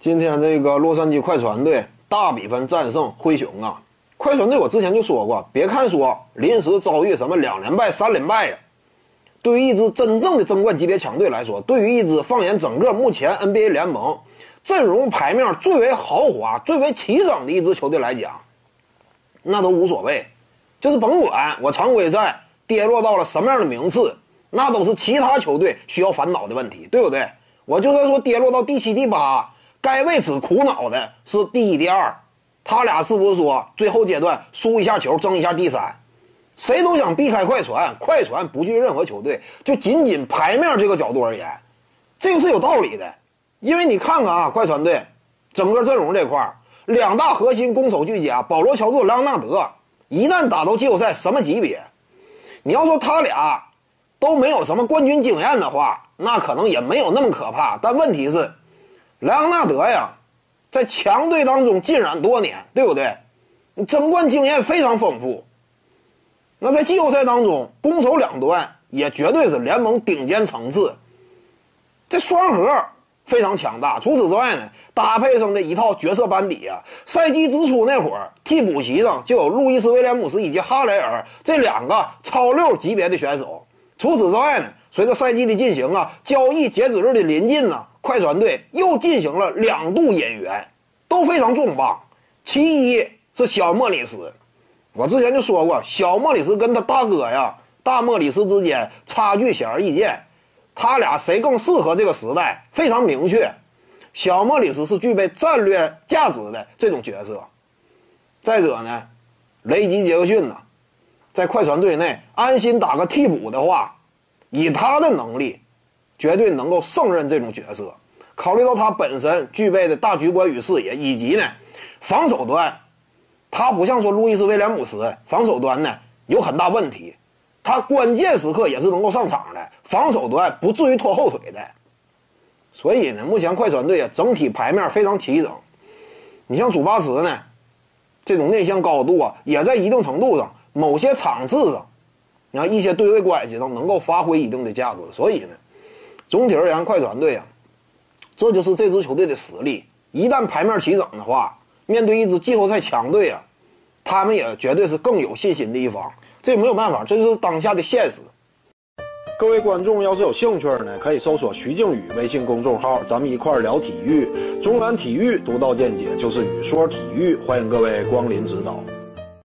今天这个洛杉矶快船队大比分战胜灰熊啊！快船队我之前就说过，别看说临时遭遇什么两连败、三连败呀，对于一支真正的争冠级别强队来说，对于一支放眼整个目前 NBA 联盟阵容排面最为豪华、最为齐整的一支球队来讲，那都无所谓。就是甭管我常规赛跌落到了什么样的名次，那都是其他球队需要烦恼的问题，对不对？我就算说跌落到第七、第八。该为此苦恼的是第一、第二，他俩是不是说最后阶段输一下球争一下第三？谁都想避开快船，快船不惧任何球队。就仅仅牌面这个角度而言，这个是有道理的。因为你看看啊，快船队整个阵容这块两大核心攻守俱佳，保罗·乔治、莱昂纳德，一旦打到季后赛，什么级别？你要说他俩都没有什么冠军经验的话，那可能也没有那么可怕。但问题是。莱昂纳德呀，在强队当中浸染多年，对不对？争冠经验非常丰富。那在季后赛当中，攻守两端也绝对是联盟顶尖层次。这双核非常强大。除此之外呢，搭配上的一套角色班底啊，赛季之初那会儿，替补席上就有路易斯·威廉姆斯以及哈雷尔这两个超六级别的选手。除此之外呢，随着赛季的进行啊，交易截止日的临近呢。快船队又进行了两度引援，都非常重磅。其一是小莫里斯，我之前就说过，小莫里斯跟他大哥呀，大莫里斯之间差距显而易见，他俩谁更适合这个时代非常明确。小莫里斯是具备战略价值的这种角色。再者呢，雷吉杰克逊呢，在快船队内安心打个替补的话，以他的能力。绝对能够胜任这种角色。考虑到他本身具备的大局观与视野，以及呢，防守端，他不像说路易斯威廉姆斯，防守端呢有很大问题，他关键时刻也是能够上场的，防守端不至于拖后腿的。所以呢，目前快船队啊整体牌面非常齐整。你像祖巴茨呢，这种内线高度啊，也在一定程度上某些场次上，你看一些对位关系上能够发挥一定的价值。所以呢。总体而言，快船队啊，这就是这支球队的实力。一旦牌面齐整的话，面对一支季后赛强队啊，他们也绝对是更有信心的一方。这也没有办法，这就是当下的现实。各位观众要是有兴趣呢，可以搜索徐静宇微信公众号，咱们一块儿聊体育。中南体育独到见解就是语说体育，欢迎各位光临指导。